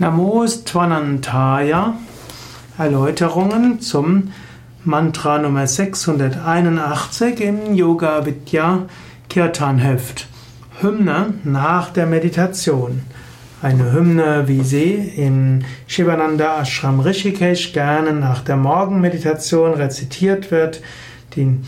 Namo Tvanantaya Erläuterungen zum Mantra Nummer 681 im Yoga Vidya Kirtan Heft. Hymne nach der Meditation. Eine Hymne, wie sie im Shivananda Ashram Rishikesh gerne nach der Morgenmeditation rezitiert wird, die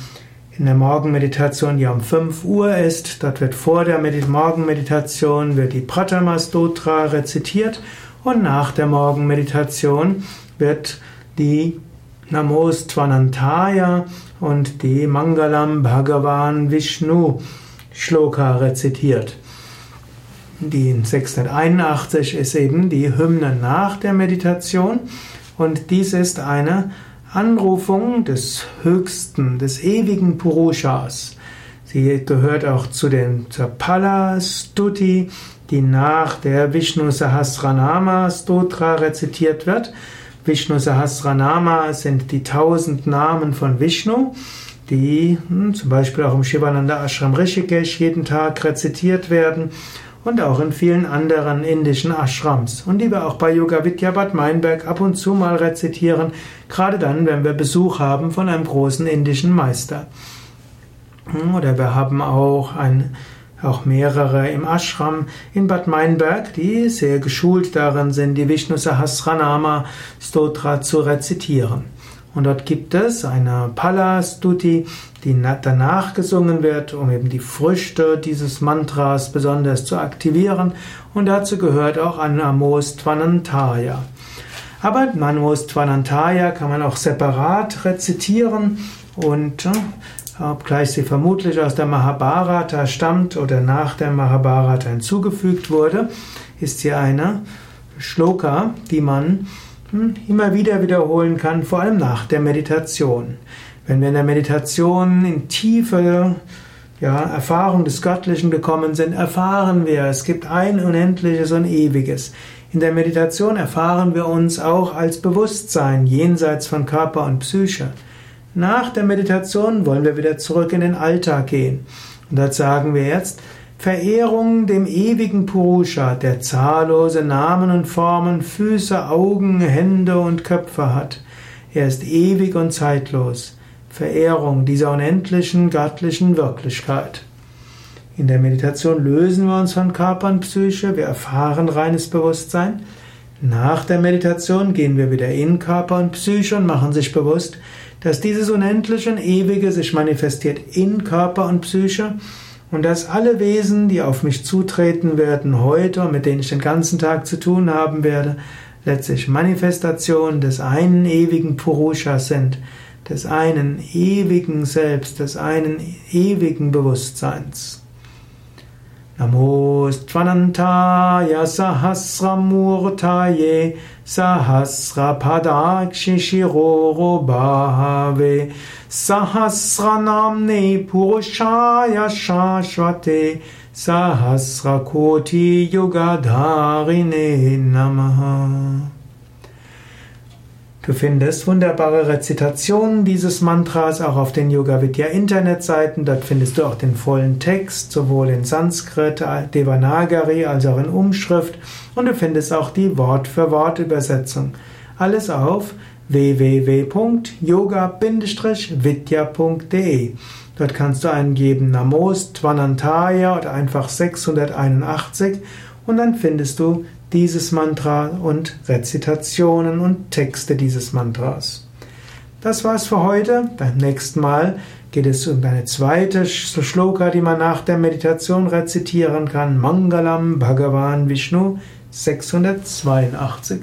in der Morgenmeditation, die um 5 Uhr ist, dort wird vor der Morgenmeditation wird die Pratama Stotra rezitiert und nach der Morgenmeditation wird die Namos Tvanantaya und die Mangalam Bhagavan Vishnu Shloka rezitiert. Die 681 ist eben die Hymne nach der Meditation und dies ist eine Anrufung des Höchsten, des ewigen Purushas. Sie gehört auch zu den zur Pala Stuti, die nach der Vishnu Sahasranama Stotra rezitiert wird. Vishnu Sahasranama sind die tausend Namen von Vishnu, die hm, zum Beispiel auch im Shivananda Ashram Rishikesh jeden Tag rezitiert werden und auch in vielen anderen indischen Ashrams und die wir auch bei Yoga Vidya Bad Meinberg ab und zu mal rezitieren, gerade dann, wenn wir Besuch haben von einem großen indischen Meister. Hm, oder wir haben auch ein auch mehrere im Ashram in Bad Meinberg, die sehr geschult darin sind, die Vishnu Sahasranama Stotra zu rezitieren. Und dort gibt es eine Pala-Stuti, die danach gesungen wird, um eben die Früchte dieses Mantras besonders zu aktivieren. Und dazu gehört auch Anamos Tvanantaya. Aber Anamos Tvanantaya kann man auch separat rezitieren und äh, obgleich sie vermutlich aus der Mahabharata stammt oder nach der Mahabharata hinzugefügt wurde, ist sie eine Shloka, die man hm, immer wieder wiederholen kann, vor allem nach der Meditation. Wenn wir in der Meditation in tiefe ja, Erfahrung des Göttlichen gekommen sind, erfahren wir, es gibt ein Unendliches und Ewiges. In der Meditation erfahren wir uns auch als Bewusstsein jenseits von Körper und Psyche. Nach der Meditation wollen wir wieder zurück in den Alltag gehen. Und dort sagen wir jetzt, Verehrung dem ewigen Purusha, der zahllose Namen und Formen, Füße, Augen, Hände und Köpfe hat. Er ist ewig und zeitlos. Verehrung dieser unendlichen göttlichen Wirklichkeit. In der Meditation lösen wir uns von Körper und Psyche, wir erfahren reines Bewusstsein. Nach der Meditation gehen wir wieder in Körper und Psyche und machen sich bewusst, dass dieses Unendliche und Ewige sich manifestiert in Körper und Psyche und dass alle Wesen, die auf mich zutreten werden heute und mit denen ich den ganzen Tag zu tun haben werde, letztlich Manifestationen des einen ewigen Purushas sind, des einen ewigen Selbst, des einen ewigen Bewusstseins. नमोऽस्त्वनन्थाय सहस्र मूर्धा ये सहस्व फदाक्षिशि गो बाहवे सहस्वनाम्नि पूषाय शाश्वते सहस्वकोटीयुगधागिने नमः। Du findest wunderbare Rezitationen dieses Mantras auch auf den Yoga Vidya Internetseiten. Dort findest du auch den vollen Text, sowohl in Sanskrit, Devanagari als auch in Umschrift. Und du findest auch die Wort-für-Wort-Übersetzung. Alles auf www.yoga-vidya.de. Dort kannst du eingeben Namos Tvanantaya oder einfach 681 und dann findest du dieses Mantra und Rezitationen und Texte dieses Mantras. Das war's für heute. Beim nächsten Mal geht es um eine zweite Shloka, die man nach der Meditation rezitieren kann. Mangalam Bhagavan Vishnu 682.